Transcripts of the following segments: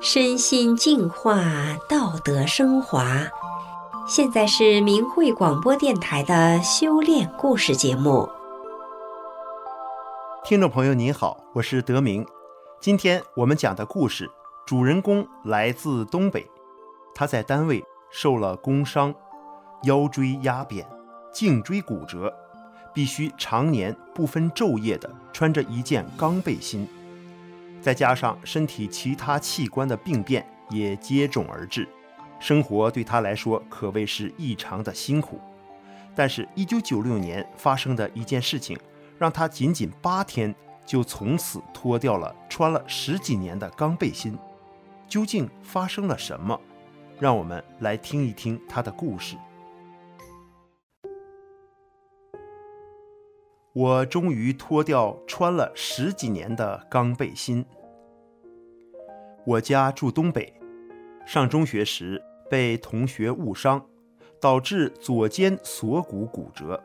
身心净化，道德升华。现在是明慧广播电台的修炼故事节目。听众朋友您好，我是德明。今天我们讲的故事，主人公来自东北，他在单位受了工伤，腰椎压扁，颈椎骨折，必须常年不分昼夜地穿着一件钢背心。再加上身体其他器官的病变也接踵而至，生活对他来说可谓是异常的辛苦。但是1996年发生的一件事情，让他仅仅八天就从此脱掉了穿了十几年的钢背心。究竟发生了什么？让我们来听一听他的故事。我终于脱掉穿了十几年的钢背心。我家住东北，上中学时被同学误伤，导致左肩锁骨骨折。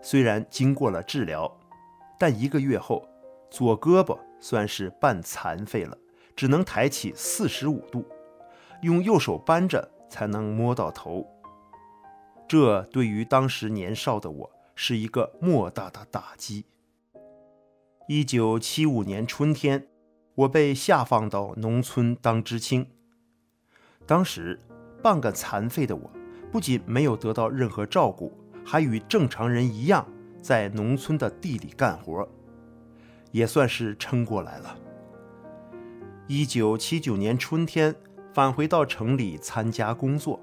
虽然经过了治疗，但一个月后，左胳膊算是半残废了，只能抬起四十五度，用右手扳着才能摸到头。这对于当时年少的我，是一个莫大的打击。一九七五年春天，我被下放到农村当知青。当时，半个残废的我，不仅没有得到任何照顾，还与正常人一样在农村的地里干活，也算是撑过来了。一九七九年春天，返回到城里参加工作，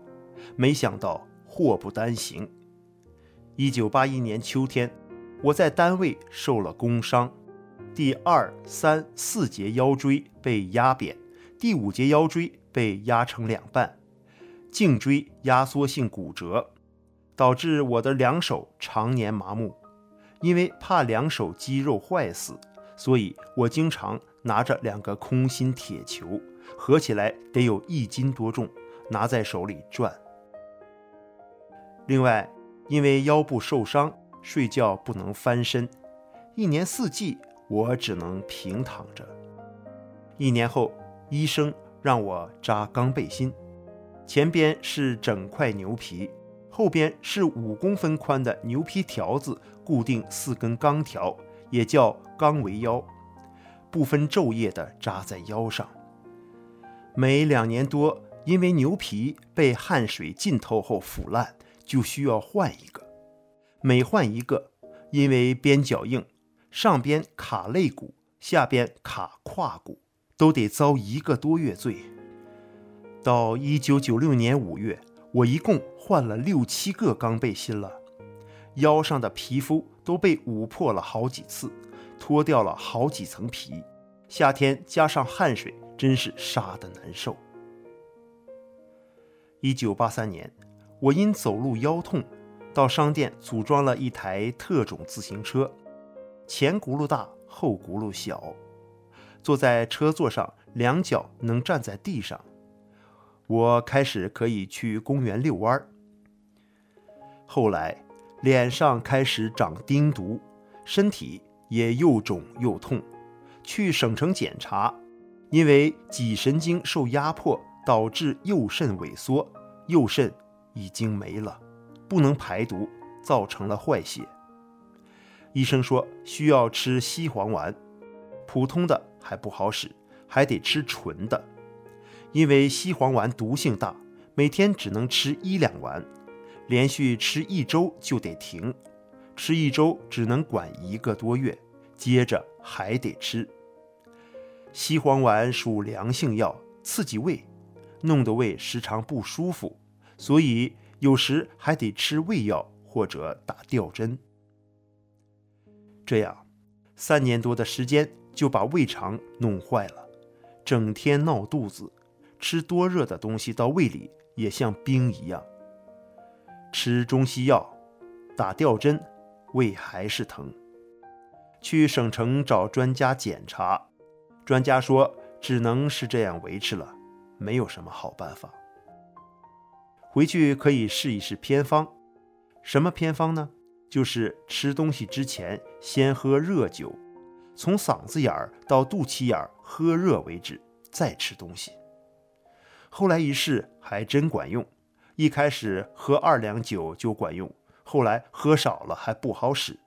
没想到祸不单行。一九八一年秋天，我在单位受了工伤，第二、三、四节腰椎被压扁，第五节腰椎被压成两半，颈椎压缩性骨折，导致我的两手常年麻木。因为怕两手肌肉坏死，所以我经常拿着两个空心铁球，合起来得有一斤多重，拿在手里转。另外，因为腰部受伤，睡觉不能翻身，一年四季我只能平躺着。一年后，医生让我扎钢背心，前边是整块牛皮，后边是五公分宽的牛皮条子，固定四根钢条，也叫钢围腰，不分昼夜地扎在腰上。每两年多，因为牛皮被汗水浸透后腐烂。就需要换一个，每换一个，因为边角硬，上边卡肋骨，下边卡胯骨，都得遭一个多月罪。到一九九六年五月，我一共换了六七个钢背心了，腰上的皮肤都被捂破了好几次，脱掉了好几层皮，夏天加上汗水，真是杀得难受。一九八三年。我因走路腰痛，到商店组装了一台特种自行车，前轱辘大，后轱辘小，坐在车座上，两脚能站在地上。我开始可以去公园遛弯儿。后来脸上开始长钉毒，身体也又肿又痛，去省城检查，因为脊神经受压迫，导致右肾萎缩，右肾。已经没了，不能排毒，造成了坏血。医生说需要吃西黄丸，普通的还不好使，还得吃纯的。因为西黄丸毒性大，每天只能吃一两丸，连续吃一周就得停，吃一周只能管一个多月，接着还得吃。西黄丸属凉性药，刺激胃，弄得胃时常不舒服。所以有时还得吃胃药或者打吊针，这样三年多的时间就把胃肠弄坏了，整天闹肚子，吃多热的东西到胃里也像冰一样。吃中西药，打吊针，胃还是疼。去省城找专家检查，专家说只能是这样维持了，没有什么好办法。回去可以试一试偏方，什么偏方呢？就是吃东西之前先喝热酒，从嗓子眼儿到肚脐眼儿喝热为止，再吃东西。后来一试还真管用，一开始喝二两酒就管用，后来喝少了还不好使，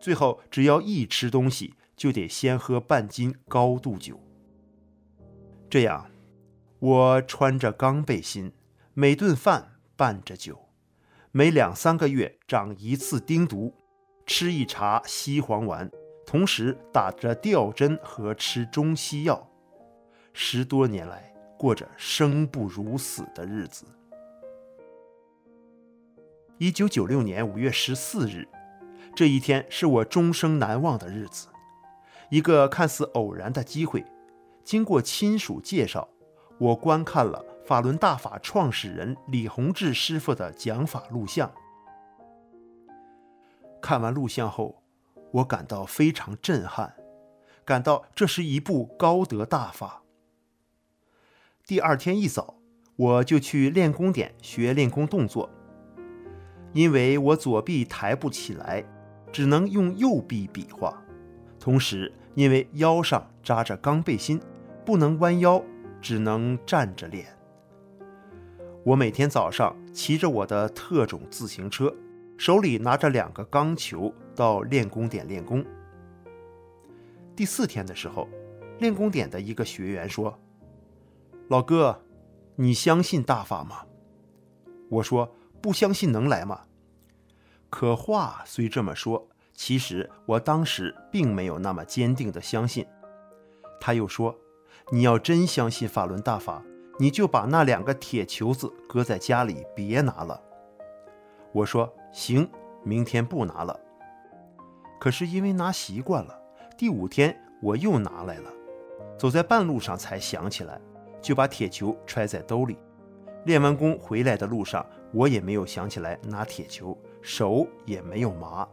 最后只要一吃东西就得先喝半斤高度酒。这样，我穿着钢背心，每顿饭伴着酒。每两三个月长一次丁毒，吃一茬西黄丸，同时打着吊针和吃中西药，十多年来过着生不如死的日子。一九九六年五月十四日，这一天是我终生难忘的日子。一个看似偶然的机会，经过亲属介绍，我观看了。法轮大法创始人李洪志师傅的讲法录像，看完录像后，我感到非常震撼，感到这是一部高德大法。第二天一早，我就去练功点学练功动作，因为我左臂抬不起来，只能用右臂比划，同时因为腰上扎着钢背心，不能弯腰，只能站着练。我每天早上骑着我的特种自行车，手里拿着两个钢球到练功点练功。第四天的时候，练功点的一个学员说：“老哥，你相信大法吗？”我说：“不相信能来吗？”可话虽这么说，其实我当时并没有那么坚定的相信。他又说：“你要真相信法轮大法。”你就把那两个铁球子搁在家里，别拿了。我说行，明天不拿了。可是因为拿习惯了，第五天我又拿来了。走在半路上才想起来，就把铁球揣在兜里。练完功回来的路上，我也没有想起来拿铁球，手也没有麻。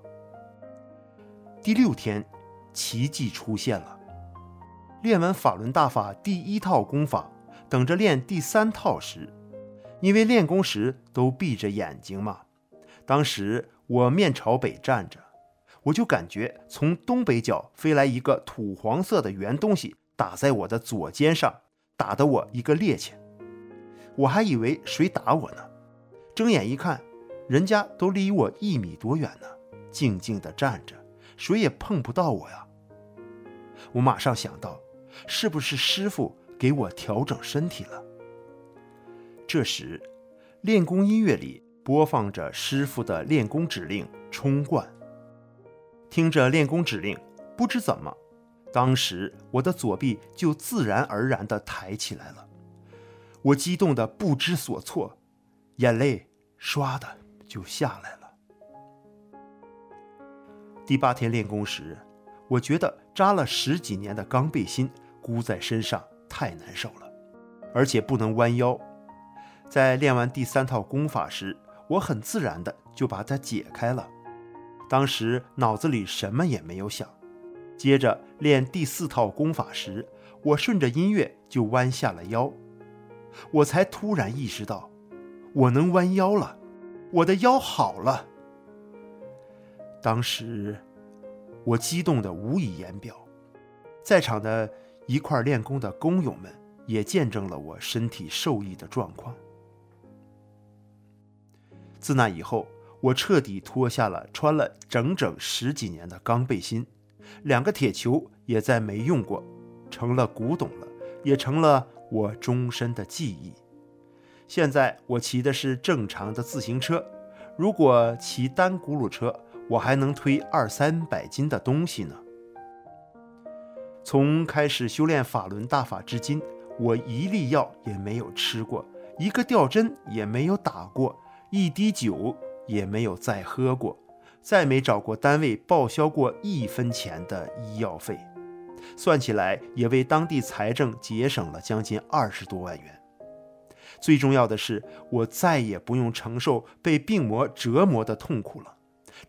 第六天，奇迹出现了。练完法轮大法第一套功法。等着练第三套时，因为练功时都闭着眼睛嘛。当时我面朝北站着，我就感觉从东北角飞来一个土黄色的圆东西，打在我的左肩上，打得我一个趔趄。我还以为谁打我呢，睁眼一看，人家都离我一米多远呢，静静地站着，谁也碰不到我呀。我马上想到，是不是师傅？给我调整身体了。这时，练功音乐里播放着师傅的练功指令“冲冠”。听着练功指令，不知怎么，当时我的左臂就自然而然地抬起来了。我激动得不知所措，眼泪唰的就下来了。第八天练功时，我觉得扎了十几年的钢背心箍在身上。太难受了，而且不能弯腰。在练完第三套功法时，我很自然的就把它解开了。当时脑子里什么也没有想。接着练第四套功法时，我顺着音乐就弯下了腰。我才突然意识到，我能弯腰了，我的腰好了。当时我激动得无以言表，在场的。一块练功的工友们也见证了我身体受益的状况。自那以后，我彻底脱下了穿了整整十几年的钢背心，两个铁球也再没用过，成了古董了，也成了我终身的记忆。现在我骑的是正常的自行车，如果骑单轱辘车，我还能推二三百斤的东西呢。从开始修炼法轮大法至今，我一粒药也没有吃过，一个吊针也没有打过，一滴酒也没有再喝过，再没找过单位报销过一分钱的医药费，算起来也为当地财政节省了将近二十多万元。最重要的是，我再也不用承受被病魔折磨的痛苦了，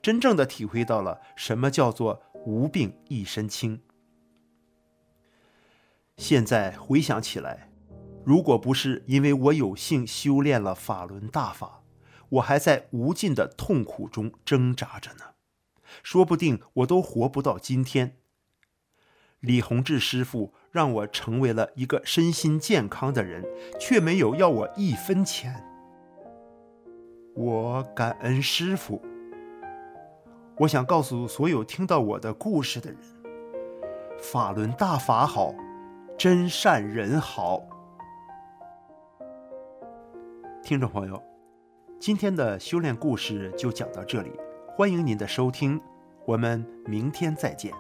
真正的体会到了什么叫做无病一身轻。现在回想起来，如果不是因为我有幸修炼了法轮大法，我还在无尽的痛苦中挣扎着呢。说不定我都活不到今天。李洪志师傅让我成为了一个身心健康的人，却没有要我一分钱。我感恩师傅。我想告诉所有听到我的故事的人：法轮大法好，真善人好。听众朋友，今天的修炼故事就讲到这里，欢迎您的收听，我们明天再见。